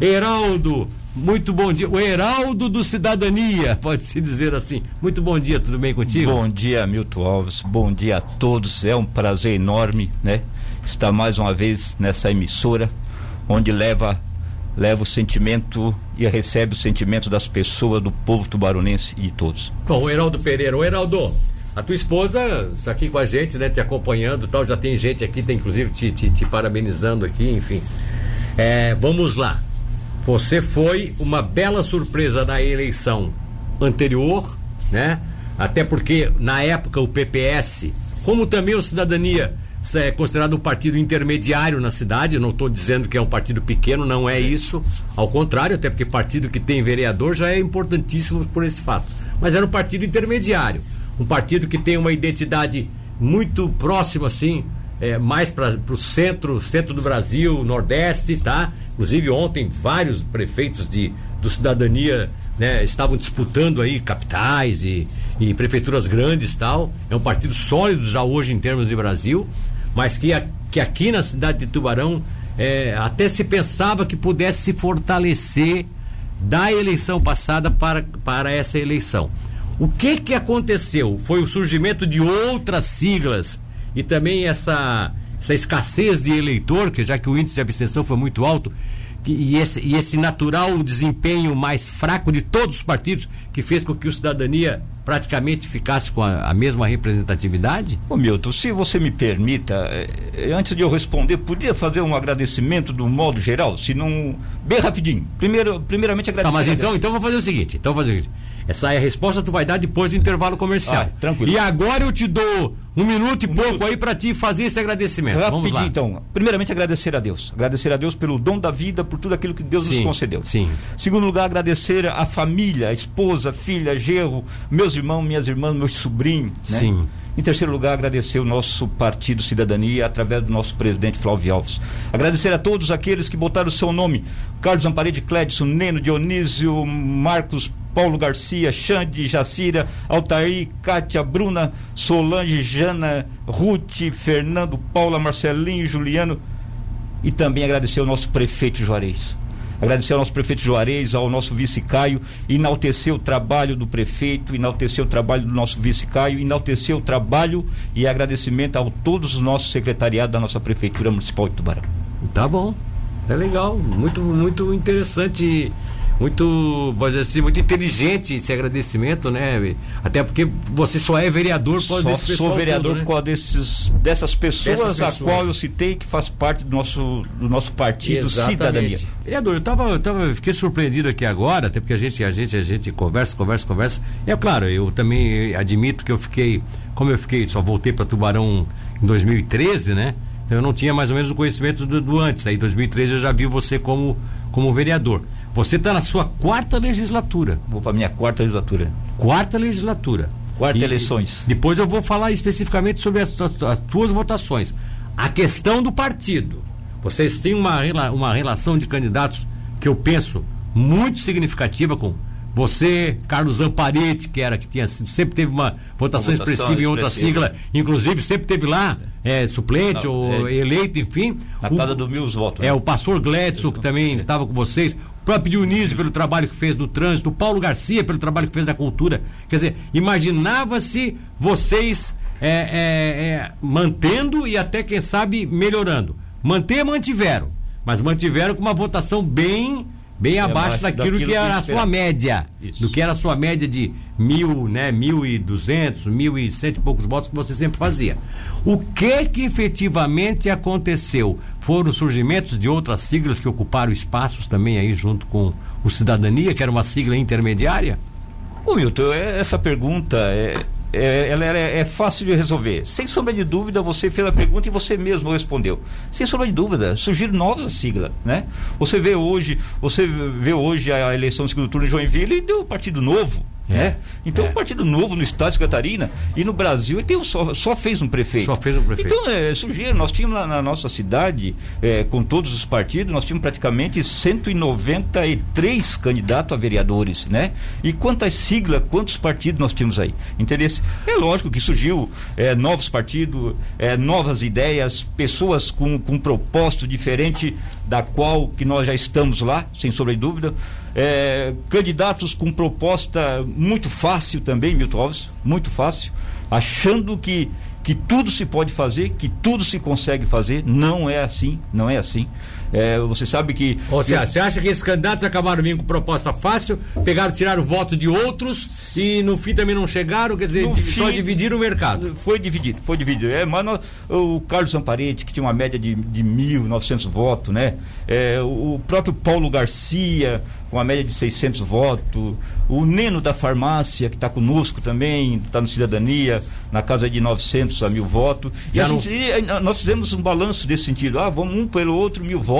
Heraldo, muito bom dia. O Heraldo do Cidadania, pode-se dizer assim. Muito bom dia, tudo bem contigo? Bom dia, Milton Alves. Bom dia a todos. É um prazer enorme, né? Estar mais uma vez nessa emissora, onde leva leva o sentimento e recebe o sentimento das pessoas, do povo tubaronense e de todos. Bom, o Heraldo Pereira. O Heraldo, a tua esposa está aqui com a gente, né? Te acompanhando tal. Já tem gente aqui, tem inclusive te, te, te parabenizando aqui, enfim. É, vamos lá. Você foi uma bela surpresa na eleição anterior, né? Até porque na época o PPS, como também o Cidadania, é considerado um partido intermediário na cidade. Não estou dizendo que é um partido pequeno, não é isso. Ao contrário, até porque partido que tem vereador já é importantíssimo por esse fato. Mas era um partido intermediário, um partido que tem uma identidade muito próxima, assim, é, mais para o centro, centro do Brasil, Nordeste, tá? Inclusive ontem vários prefeitos de do cidadania né, estavam disputando aí capitais e, e prefeituras grandes tal. É um partido sólido já hoje em termos de Brasil, mas que, a, que aqui na cidade de Tubarão é, até se pensava que pudesse se fortalecer da eleição passada para, para essa eleição. O que que aconteceu? Foi o surgimento de outras siglas e também essa, essa escassez de eleitor, que já que o índice de abstenção foi muito alto, que, e, esse, e esse natural desempenho mais fraco de todos os partidos, que fez com que o Cidadania praticamente ficasse com a, a mesma representatividade? Ô Milton, se você me permita, eh, antes de eu responder, podia fazer um agradecimento do modo geral, se não. Bem rapidinho. Primeiro, primeiramente agradecer. Tá, mas então, então vou fazer o seguinte, então vou fazer o seguinte. Essa é a resposta tu vai dar depois do intervalo comercial. Ah, tranquilo. E agora eu te dou um minuto e um pouco minuto. aí para te fazer esse agradecimento. Rapidinho, Vamos lá. então. Primeiramente agradecer a Deus. Agradecer a Deus pelo dom da vida, por tudo aquilo que Deus sim, nos concedeu. Sim. Segundo lugar, agradecer a família, a esposa, filha, gerro, meus irmãos, minhas irmãs, meus sobrinhos. Né? Sim. Em terceiro lugar, agradecer o nosso Partido Cidadania através do nosso presidente Flávio Alves. Agradecer a todos aqueles que botaram o seu nome: Carlos Amparede, Clédson, Neno, Dionísio, Marcos Paulo Garcia, Xande, Jacira, Altair, Kátia, Bruna, Solange, Jana, Ruth, Fernando, Paula, Marcelinho, Juliano e também agradecer ao nosso prefeito Juarez. Agradecer ao nosso prefeito Juarez, ao nosso vice Caio, enaltecer o trabalho do prefeito, enaltecer o trabalho do nosso vice Caio, enaltecer o trabalho e agradecimento a todos os nossos secretariados da nossa prefeitura municipal de Tubarão. Tá bom. Tá legal, muito muito interessante muito, pode dizer assim, muito inteligente esse agradecimento, né? Até porque você só é vereador por causa desse. Sou vereador todo, né? por causa desses, dessas pessoas, Dessas a pessoas. qual eu citei que faz parte do nosso, do nosso partido Exatamente. Cidadania. Vereador, eu tava, eu tava, fiquei surpreendido aqui agora, até porque a gente, a gente, a gente conversa, conversa, conversa. E é claro, eu também admito que eu fiquei, como eu fiquei, só voltei para Tubarão em 2013, né? Então eu não tinha mais ou menos o conhecimento do, do antes. Aí em 2013 eu já vi você como, como vereador. Você está na sua quarta legislatura. Vou para minha quarta legislatura. Quarta legislatura. Quarta E eleições. Depois eu vou falar especificamente sobre as, as, as tuas votações. A questão do partido. Vocês têm uma, uma relação de candidatos que eu penso muito significativa com você, Carlos Amparete, que era que tinha sempre teve uma votação, Uma votação expressiva em outra expressiva. sigla, inclusive sempre teve lá é, suplente Não, ou é. eleito, enfim. Na O- casa dos mil votos. é, né? o pastor Gledson, que também estava com vocês, próprio Dionísio pelo trabalho que fez no trânsito, o Paulo Garcia pelo trabalho que fez na cultura. Quer dizer, imaginava-se vocês é, é, é, mantendo e até, quem sabe, melhorando. Manter, mantiveram, mas mantiveram com uma votação bem. Bem abaixo, abaixo daquilo, daquilo que que era a sua média. Isso. Do que era a sua média de mil, né, mil e duzentos, mil e cento e poucos votos que você sempre fazia. O que que efetivamente aconteceu? Foram surgimentos de outras siglas que ocuparam espaços também aí junto com o Cidadania, que era uma sigla intermediária? Ô Milton, é- essa pergunta é, é- ela é, é fácil de resolver. Sem sombra de dúvida, você fez a pergunta e você mesmo respondeu. Sem sombra de dúvida, surgiram novas siglas, né? Você vê hoje, você vê hoje a eleição do segundo turno em Joinville e deu o Partido Novo. É, Né? Então, é. o Partido Novo no estado de Catarina e no Brasil ele tem um só, só fez um prefeito. Só fez um prefeito. Então, é, surgiram, nós tínhamos na, na nossa cidade, é, com todos os partidos, nós tínhamos praticamente 193 candidatos a vereadores, né? E quantas siglas, quantos partidos nós tínhamos aí? Entendeu? É lógico que surgiu é, novos partidos, é, novas ideias, pessoas com, com propósito diferente, da qual que nós já estamos lá, sem sombra de dúvida. É, candidatos com proposta muito fácil também, Milton Alves, muito fácil, achando que, que tudo se pode fazer, que tudo se consegue fazer. Não é assim, não é assim. É, você sabe que. Ou seja, você acha que esses candidatos acabaram vindo com proposta fácil, pegaram, tiraram o voto de outros e no fim também não chegaram, quer dizer, só fim, dividiram o mercado? Foi dividido, foi dividido. É, mas nós, o Carlos Zamparete, que tinha uma média de, de 1.900 votos, né? É, o próprio Paulo Garcia, com uma média de 600 votos. O Neno da farmácia, que está conosco também, está no Cidadania, na casa de 900 a mil votos. E, a gente, e nós fizemos um balanço desse sentido. Ah, vamos um pelo outro mil votos,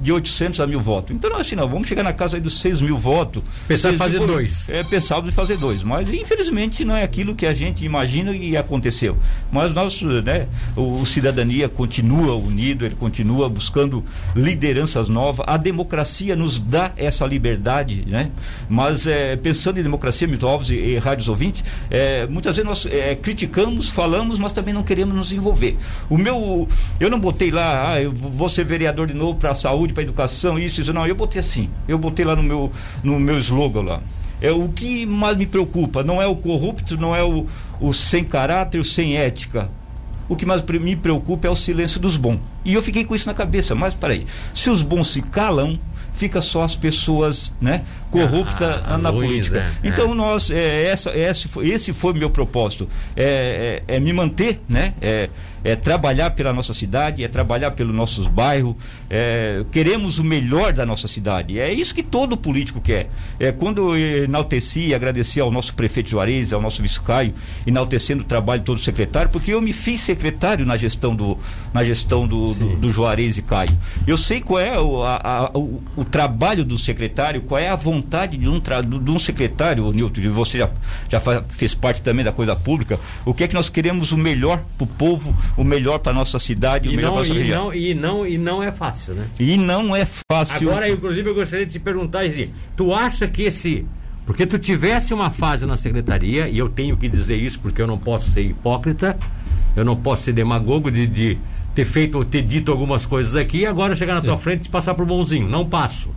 de 800 a mil votos. Então, assim, não, vamos chegar na casa dos 6 mil votos. Pensar em fazer mil, dois. É, pensava em fazer dois. Mas, infelizmente, não é aquilo que a gente imagina e aconteceu. Mas nós, né, o, o Cidadania continua unido, ele continua buscando lideranças novas. A democracia nos dá essa liberdade, né? Mas é, pensando em democracia, Milton Alves e, e rádios ouvintes, é, muitas vezes nós é, criticamos, falamos, mas também não queremos nos envolver. O meu, eu não botei lá, ah, eu vou ser vereador de novo para a saúde, para a educação, isso, isso, não. Eu botei assim, eu botei lá no meu, no meu slogan lá. É, o que mais me preocupa não é o corrupto, não é o, o sem caráter, o sem ética. O que mais me preocupa é o silêncio dos bons. E eu fiquei com isso na cabeça, mas peraí, se os bons se calam, fica só as pessoas né, corruptas ah, na política. É, então, é. nós, é, essa, esse, foi, esse foi meu propósito. É, é, é me manter, né? É, é trabalhar pela nossa cidade, é trabalhar pelos nossos bairros, é, queremos o melhor da nossa cidade. É isso que todo político quer. É, quando eu enalteci e agradeci ao nosso prefeito Juarez, ao nosso vice-caio, enaltecendo o trabalho de todo secretário, porque eu me fiz secretário na gestão do, na gestão do, do, do, Juarez e Caio. Eu sei qual é o, a, a, o, o, trabalho do secretário, qual é a vontade de um, de um secretário, Nilton, você já, já faz, fez parte também da coisa pública, o que é que nós queremos o melhor para o povo, o melhor para nossa cidade, e o melhor para nossa região. Não, e, não, e não é fácil, né? E não é fácil. Agora, inclusive, eu gostaria de te perguntar, assim, tu acha que esse. Porque tu tivesse uma fase na secretaria, e eu tenho que dizer isso porque eu não posso ser hipócrita, eu não posso ser demagogo de, de ter feito ou ter dito algumas coisas aqui e agora chegar na tua é. frente e passar por bonzinho. Não passo.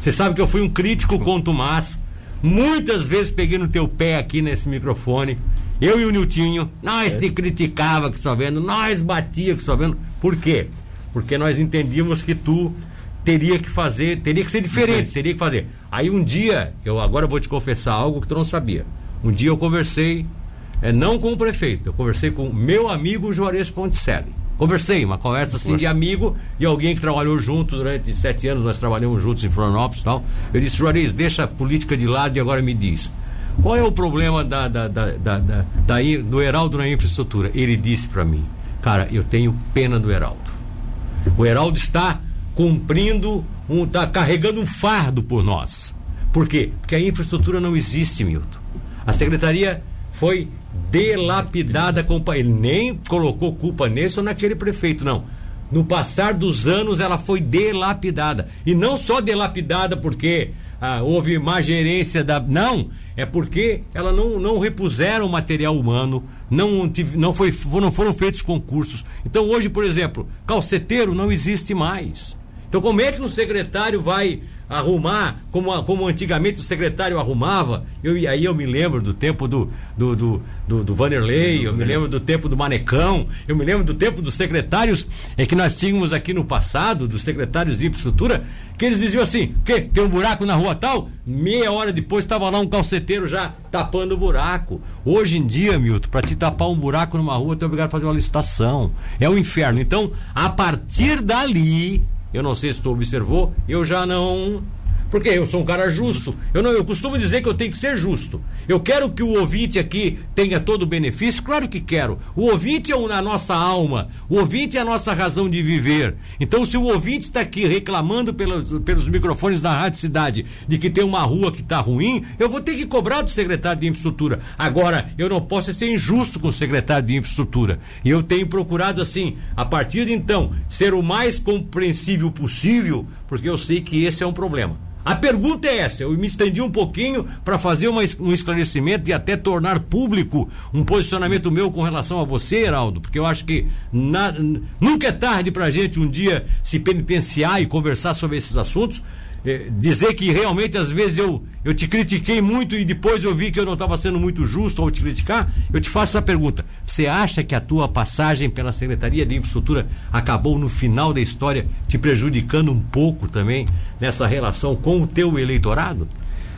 Você sabe que eu fui um crítico contumaz. Muitas vezes peguei no teu pé aqui nesse microfone. Eu e o Niltinho, nós é. te criticava que só vendo, nós batia que só vendo. Por quê? Porque nós entendíamos que tu teria que fazer, teria que ser diferente, teria que fazer. Aí um dia, eu agora vou te confessar algo que tu não sabia. Um dia eu conversei, é, não com o prefeito, eu conversei com meu amigo Juarez Ponticelli. Conversei, uma conversa assim de amigo e alguém que trabalhou junto durante sete anos, nós trabalhamos juntos em Florianópolis e tal. Eu disse, Juarez, deixa a política de lado e agora me diz. Qual é o problema da, da, da, da, da, da do Heraldo na infraestrutura? Ele disse para mim, cara, eu tenho pena do Heraldo. O Heraldo está cumprindo, um, está carregando um fardo por nós. Por quê? Porque a infraestrutura não existe, Milton. A secretaria foi delapidada com ele nem colocou culpa nesse ou naquele prefeito, não. No passar dos anos ela foi delapidada. E não só delapidada porque ah, houve má gerência da. Não! É porque ela não, não repuseram material humano, não, não, foi, não foram feitos concursos. Então hoje, por exemplo, calceteiro não existe mais. Então como é que um secretário vai arrumar, como, como antigamente o secretário arrumava. Eu, aí eu me lembro do tempo do, do, do, do, do Vanderlei, eu me lembro do tempo do Manecão, eu me lembro do tempo dos secretários é que nós tínhamos aqui no passado, dos secretários de infraestrutura, que eles diziam assim: que tem um buraco na rua tal? Meia hora depois estava lá um calceteiro já tapando o buraco. Hoje em dia, Milton, para te tapar um buraco numa rua, tu é obrigado a fazer uma licitação. É um inferno. Então, a partir dali, eu não sei se tu observou, eu já não porque eu sou um cara justo. Eu não, eu costumo dizer que eu tenho que ser justo. Eu quero que o ouvinte aqui tenha todo o benefício, claro que quero. O ouvinte é a nossa alma, o ouvinte é a nossa razão de viver. Então, se o ouvinte está aqui reclamando pelos, pelos microfones da Rádio Cidade de que tem uma rua que está ruim, eu vou ter que cobrar do secretário de infraestrutura. Agora, eu não posso ser injusto com o secretário de infraestrutura. E eu tenho procurado, assim, a partir de então, ser o mais compreensível possível porque eu sei que esse é um problema. A pergunta é essa, eu me estendi um pouquinho para fazer uma, um esclarecimento e até tornar público um posicionamento meu com relação a você, Heraldo, porque eu acho que na, nunca é tarde para a gente um dia se penitenciar e conversar sobre esses assuntos, é, dizer que realmente às vezes eu, eu te critiquei muito e depois eu vi que eu não estava sendo muito justo ao te criticar, eu te faço essa pergunta. Você acha que a tua passagem pela Secretaria de Infraestrutura acabou no final da história te prejudicando um pouco também nessa relação com o teu eleitorado?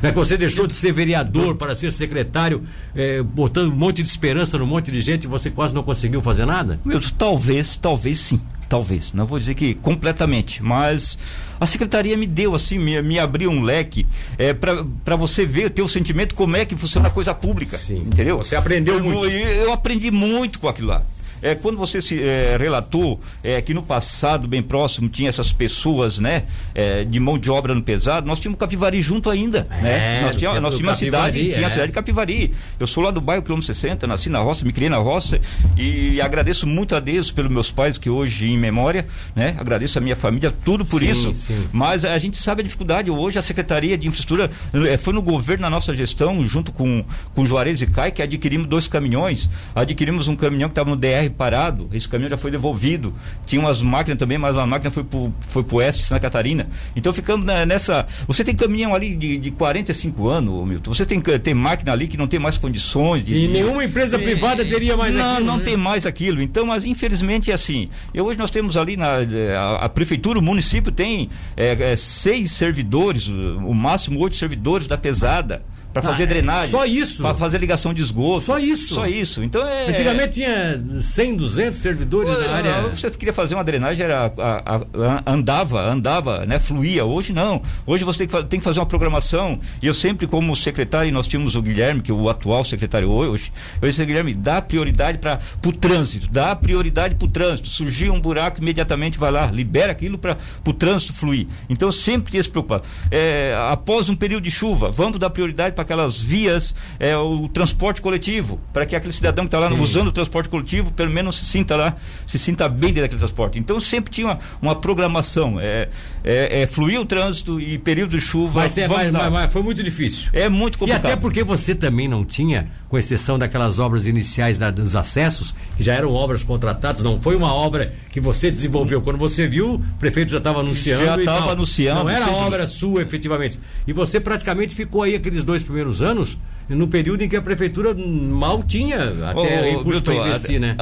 É que você deixou de ser vereador para ser secretário, é, botando um monte de esperança no monte de gente e você quase não conseguiu fazer nada? Talvez, talvez sim talvez, não vou dizer que completamente, mas a secretaria me deu assim, me, me abriu um leque é, para você ver, ter o sentimento como é que funciona a coisa pública, Sim. entendeu? Você aprendeu eu, muito. Eu, eu aprendi muito com aquilo lá. É, quando você se é, relatou é, que no passado, bem próximo, tinha essas pessoas, né, é, de mão de obra no pesado, nós tínhamos Capivari junto ainda, é, né? Nós tínhamos, nós tínhamos a cidade, tinha a é. cidade de Capivari. Eu sou lá do bairro quilômetro 60, nasci na roça, me criei na roça e agradeço muito a Deus pelos meus pais que hoje em memória, né? Agradeço a minha família, tudo por sim, isso. Sim. Mas a gente sabe a dificuldade. Hoje a Secretaria de Infraestrutura é, foi no governo, na nossa gestão, junto com, com Juarez e Cai, que adquirimos dois caminhões. Adquirimos um caminhão que estava no DR parado, esse caminhão já foi devolvido. Tinha umas máquinas também, mas a máquina foi pro, foi pro oeste, Santa Catarina. Então ficamos nessa. Você tem caminhão ali de, de 45 anos, Milton. Você tem, tem máquina ali que não tem mais condições de. E de, nenhuma empresa de, privada teria mais não, aquilo. Não, né? tem mais aquilo. Então, mas infelizmente é assim. E hoje nós temos ali na a, a prefeitura, o município tem é, é, seis servidores, o máximo oito servidores da pesada para fazer ah, drenagem. Só isso. Para fazer ligação de esgoto. Só isso. Só isso. Então é. Antigamente tinha 100, 200 servidores Pô, na área. Você queria fazer uma drenagem era a, a, a, andava, andava, né, fluía. Hoje não. Hoje você tem que, tem que fazer uma programação. E eu sempre como secretário, nós tínhamos o Guilherme, que é o atual secretário hoje. Eu disse, Guilherme, dá prioridade para o trânsito, dá prioridade para o trânsito. Surgiu um buraco, imediatamente vai lá, libera aquilo para o trânsito fluir. Então eu sempre tinha se preocupado. É, após um período de chuva, vamos dar prioridade para para aquelas vias, é, o transporte coletivo, para que aquele cidadão que está lá Sim. usando o transporte coletivo, pelo menos se sinta lá, se sinta bem dentro daquele transporte. Então sempre tinha uma, uma programação, é, é, é, fluir o trânsito e período de chuva. Mas, é, mas, mas, mas, foi muito difícil. É muito complicado. E até porque você também não tinha, com exceção daquelas obras iniciais da, dos acessos, que já eram obras contratadas, não foi uma obra que você desenvolveu. Quando você viu, o prefeito já estava anunciando. Já estava anunciando. Não era obra sua, efetivamente. E você praticamente ficou aí aqueles dois primeiros anos no período em que a prefeitura mal tinha até recurso para investir, né?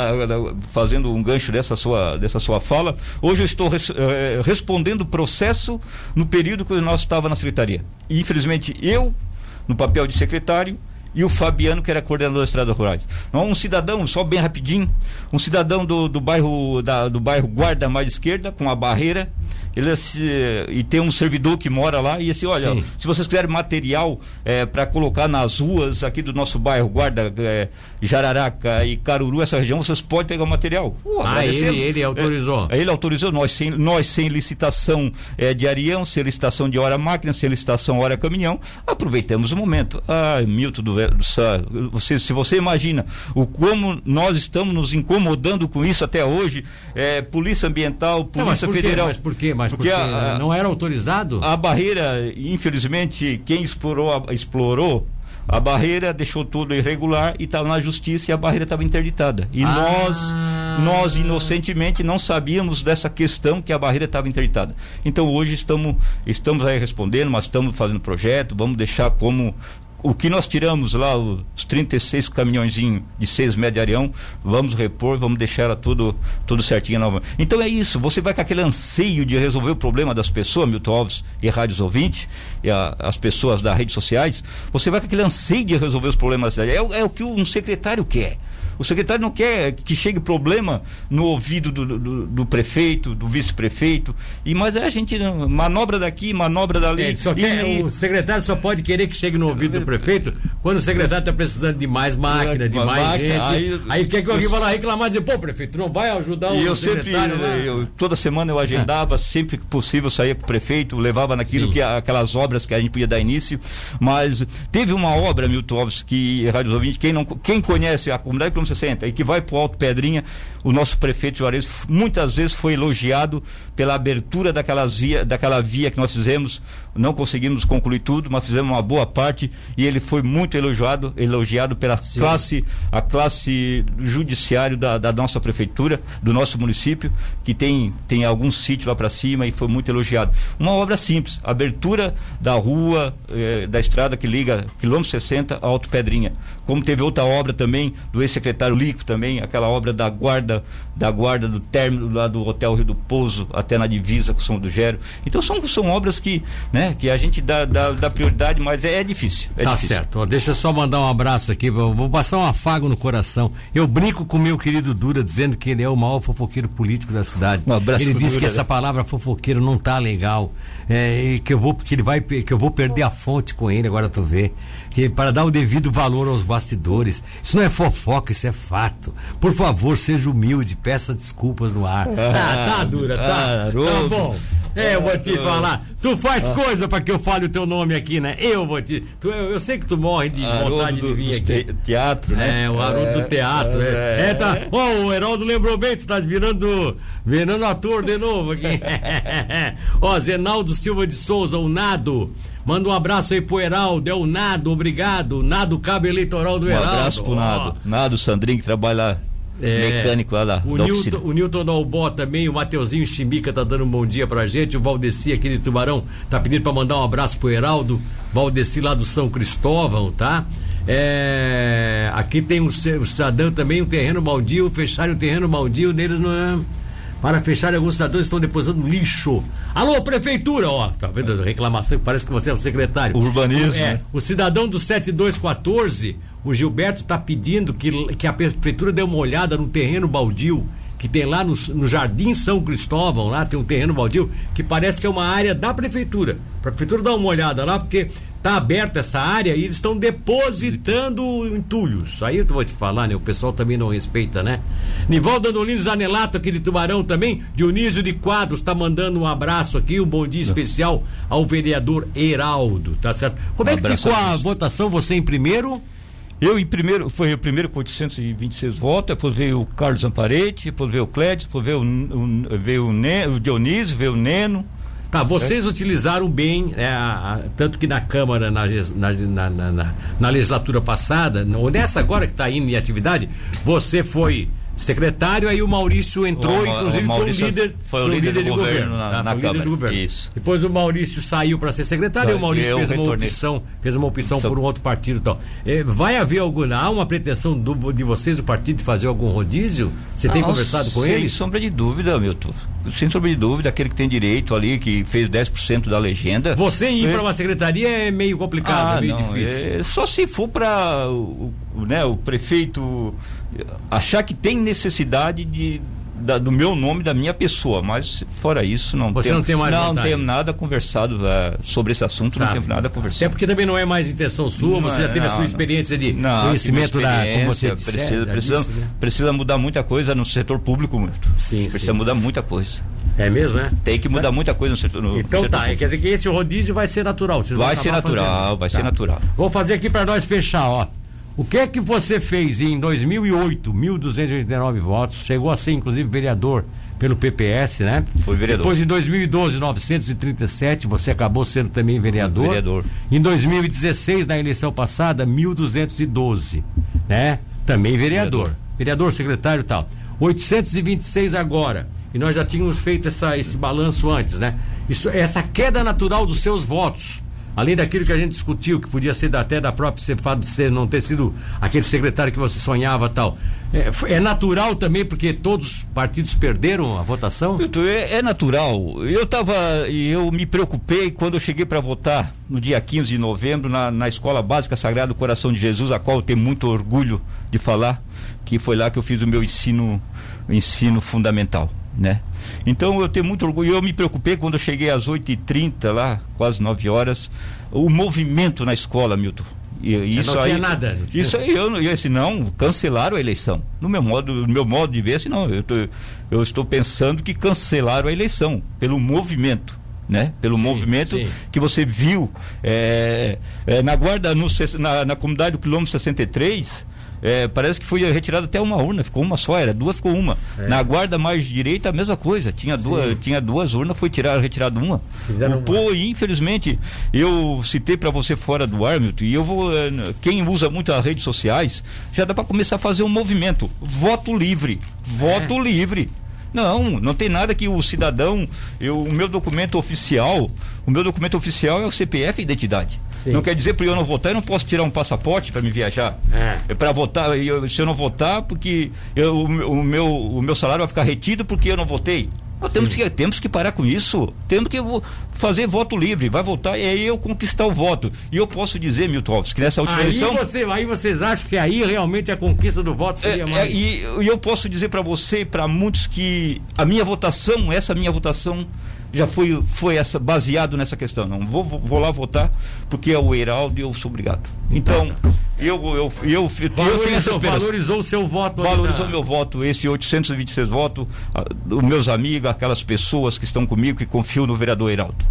Fazendo um gancho dessa sua, dessa sua fala, hoje eu estou res, eh, respondendo o processo no período que nós estávamos na secretaria. Infelizmente, eu, no papel de secretário, e o Fabiano, que era coordenador da Estrada Rural. Um cidadão, só bem rapidinho, um cidadão do, do bairro da, do bairro Guarda mais esquerda, com a barreira, ele e tem um servidor que mora lá e assim, olha, Sim. se vocês quiserem material é, para colocar nas ruas aqui do nosso bairro, Guarda, é, Jararaca e Caruru, essa região, vocês podem pegar o material. Uh, ah, ele, ele autorizou. É, ele autorizou, nós sem, nós sem licitação é, de arião, sem licitação de hora máquina, sem licitação hora caminhão, aproveitamos o momento. Ah, Milton do você, se você imagina o como nós estamos nos incomodando com isso até hoje, é, Polícia Ambiental, Polícia não, Federal. Mas por quê? Mas porque, porque a, não era autorizado? A barreira, infelizmente, quem explorou, explorou a barreira deixou tudo irregular e estava na justiça e a barreira estava interditada. E ah. nós, nós inocentemente não sabíamos dessa questão que a barreira estava interditada. Então hoje estamos, estamos aí respondendo, mas estamos fazendo projeto, vamos deixar como o que nós tiramos lá, os 36 caminhões de 6 metros de vamos repor, vamos deixar tudo, tudo certinho nova. Então é isso, você vai com aquele anseio de resolver o problema das pessoas, Milton Alves e rádios ouvintes, e a, as pessoas das redes sociais, você vai com aquele anseio de resolver os problemas. É, é o que um secretário quer. O secretário não quer que chegue problema no ouvido do, do, do prefeito, do vice-prefeito. E mas a gente manobra daqui, manobra dali. É, só quer, e, o secretário só pode querer que chegue no ouvido do prefeito quando o secretário está precisando de mais máquina, de mais máquina, gente, aí, aí quer que alguém vá lá reclamar e dizer, pô, prefeito, não vai ajudar o e eu sempre, eu, toda semana eu agendava, é. sempre que possível saía com o prefeito, levava naquilo Sim. que aquelas obras que a gente podia dar início, mas teve uma obra, Milton Alves, que Rádio Ouvinte, quem não quem conhece a comunidade 60 e que vai para o Alto Pedrinha, o nosso prefeito Juarez muitas vezes foi elogiado pela abertura daquelas via, daquela via que nós fizemos, não conseguimos concluir tudo, mas fizemos uma boa parte e ele foi muito elogiado, elogiado pela Sim. classe, a classe judiciário da, da, nossa prefeitura, do nosso município, que tem, tem alguns sítios lá para cima e foi muito elogiado. Uma obra simples, abertura da rua, eh, da estrada que liga quilômetro 60 a Alto Pedrinha. Como teve outra obra também do ex-secretário Lico também, aquela obra da guarda, da guarda do término lá do Hotel Rio do Pouso até na divisa com São do Gero. Então são, são obras que, né, que a gente dá, dá, dá prioridade, mas é, é difícil. É tá difícil. certo. deixa eu só mandar um abraço aqui, vou passar um afago no coração. Eu brinco com meu querido Dura dizendo que ele é o maior fofoqueiro político da cidade. Um abraço ele disse que essa né? palavra fofoqueiro não tá legal. É, que eu vou que ele vai que eu vou perder a fonte com ele agora tu vê que para dar o devido valor aos bastidores isso não é fofoca isso é fato por favor seja humilde peça desculpas no ar ah, tá dura tá, ah, tá bom é, eu vou te falar. Tu faz ah. coisa para que eu fale o teu nome aqui, né? Eu vou te. Tu, eu, eu sei que tu morre de Haroldo vontade de vir aqui. Te, teatro, né? É, o Haroldo é, do teatro. É, é. é tá. Ó, oh, o Heraldo lembrou bem, tu tá virando, virando ator de novo aqui. Ó, oh, Zenaldo Silva de Souza, o Nado. Manda um abraço aí pro Heraldo, é o Nado, obrigado. Nado Cabo Eleitoral do um Heraldo. Um abraço pro Nado. Nado Sandrinho, que trabalha é, mecânico lá da, o da Newton, O Newton Dalbó também, o Mateuzinho Chimica tá dando um bom dia pra gente, o Valdeci aqui de Tubarão tá pedindo pra mandar um abraço pro Heraldo, Valdeci lá do São Cristóvão, tá? É, aqui tem o, o Sadão também, um terreno maldio, fecharam o terreno maldio neles não é para fechar alguns cidadãos estão depositando lixo. Alô, prefeitura, ó, tá vendo a reclamação? Parece que você é o secretário. Urbanismo. É, né? o cidadão do 7214 o Gilberto está pedindo que, que a prefeitura dê uma olhada no terreno baldio que tem lá no, no, Jardim São Cristóvão, lá tem um terreno baldio, que parece que é uma área da prefeitura. A prefeitura dá uma olhada lá, porque tá aberta essa área e eles estão depositando entulhos. Aí eu vou te falar, né? O pessoal também não respeita, né? Nivaldo Andolino Zanelato aqui de Tubarão também. Dionísio de Quadros está mandando um abraço aqui, um bom dia especial ao vereador Heraldo, tá certo? Como é que ficou a votação? Você em primeiro? Eu, em primeiro, foi o primeiro com 826 votos, depois veio o Carlos Amparete, depois veio o Clédio, depois veio o, o, veio o, ne, o Dionísio, veio o Neno. Tá, vocês é. utilizaram bem, é, a, tanto que na Câmara, na, na, na, na legislatura passada, ou nessa agora que está indo em atividade, você foi secretário, aí o Maurício entrou, o, inclusive o Maurício foi o líder, foi o líder, líder de governo, governo na, tá? na Câmara. Governo. Isso. Depois o Maurício saiu para ser secretário, e o Maurício fez uma opção, fez uma opção por um outro partido, então. É, vai haver alguma, há uma pretensão do, de vocês do partido de fazer algum rodízio? Você tem ah, conversado com eles? Sem sombra de dúvida, Milton. Sem sombra de dúvida, aquele que tem direito ali, que fez 10% da legenda. Você ir é... para uma secretaria é meio complicado, ah, meio não, difícil. É... Só se for para o, né, o prefeito achar que tem necessidade de da, do meu nome, da minha pessoa, mas fora isso não Você não tem mais Não tenho nada conversado uh, sobre esse assunto, Sabe. não tenho nada conversado. Até porque também não é mais intenção sua, não, você já teve não, a sua experiência de não, conhecimento da como você precisa, disser, precisa, disse, né? precisa mudar muita coisa no setor público, muito. Sim, precisa sim. mudar muita coisa. É mesmo, né? Tem que mudar muita coisa no setor. No então setor tá, público. quer dizer que esse rodízio vai ser natural. Vai ser natural, fazendo. vai tá. ser natural. Vou fazer aqui para nós fechar, ó. O que é que você fez em 2008? 1.289 votos, chegou a ser inclusive vereador pelo PPS, né? Foi vereador. Depois em 2012, 937, você acabou sendo também vereador. Vereador. Em 2016, na eleição passada, 1.212, né? Também vereador. Vereador, vereador secretário e tal. 826 agora. E nós já tínhamos feito essa, esse balanço antes, né? Isso, essa queda natural dos seus votos além daquilo que a gente discutiu, que podia ser até da própria Cefab ser não ter sido aquele secretário que você sonhava tal. É, é, natural também porque todos os partidos perderam a votação? É, é natural. Eu estava eu me preocupei quando eu cheguei para votar no dia 15 de novembro na, na Escola Básica Sagrado Coração de Jesus, a qual eu tenho muito orgulho de falar, que foi lá que eu fiz o meu ensino ensino fundamental né? Então eu tenho muito orgulho. Eu me preocupei quando eu cheguei às 8h30 lá, quase 9 horas, o movimento na escola, Milton. E, isso não aí, tinha nada. Não tinha... Isso aí, eu, eu assim, não, cancelaram a eleição. No meu modo, no meu modo de ver, assim, não, eu, tô, eu estou pensando que cancelaram a eleição pelo movimento. Né? Pelo sim, movimento sim. que você viu é, é, na guarda no, na, na comunidade do quilômetro 63 é, parece que foi retirado até uma urna, ficou uma só, era duas, ficou uma. É. Na guarda mais direita, a mesma coisa. Tinha duas, tinha duas urnas, foi tirar, retirado uma. Fizeram o Pô, infelizmente, eu citei para você fora do ar, Milton, e eu vou. Eh, quem usa muito as redes sociais, já dá para começar a fazer um movimento. Voto livre. Voto é. livre. Não, não tem nada que o cidadão, eu, o meu documento oficial, o meu documento oficial é o CPF e identidade. Sim. Não quer dizer para eu não votar, eu não posso tirar um passaporte para me viajar. É. é para votar, eu, se eu não votar, porque eu, o, meu, o meu salário vai ficar retido porque eu não votei. Nós temos que, temos que parar com isso. Temos que fazer voto livre. Vai votar e aí eu conquistar o voto. E eu posso dizer, Milton Alves, que nessa última aí eleição. Você, aí vocês acham que aí realmente a conquista do voto seria é, mais. É, e, e eu posso dizer para você e para muitos que a minha votação, essa minha votação, já foi, foi essa, baseado nessa questão. Não vou, vou lá votar porque é o Heraldo e eu sou obrigado. Então, eu, eu, eu, eu, valorizou, tenho essa Valorizou o seu voto. Valorizou o meu voto, esse 826 votos, os meus amigos, aquelas pessoas que estão comigo, que confiam no vereador Heraldo.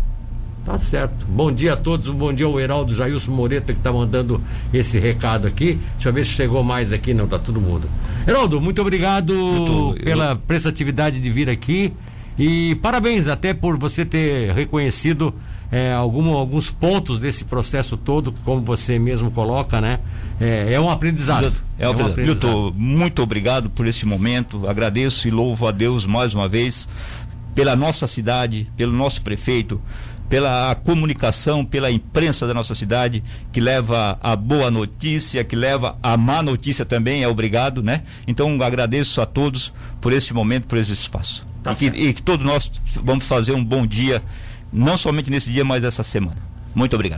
Tá certo. Bom dia a todos. Bom dia ao Heraldo Jailson Moreta que está mandando esse recado aqui. Deixa eu ver se chegou mais aqui. Não, tá todo mundo. Heraldo, muito obrigado tô, pela eu... prestatividade de vir aqui. E parabéns até por você ter reconhecido é, algum, alguns pontos desse processo todo, como você mesmo coloca, né? É, é um aprendizado. É, um aprendizado. Milton, muito obrigado por esse momento. Agradeço e louvo a Deus mais uma vez pela nossa cidade, pelo nosso prefeito, pela comunicação, pela imprensa da nossa cidade, que leva a boa notícia, que leva a má notícia também, é obrigado, né? Então agradeço a todos por esse momento, por esse espaço. Tá e, que, e que todos nós vamos fazer um bom dia, não somente nesse dia, mas essa semana. Muito obrigado.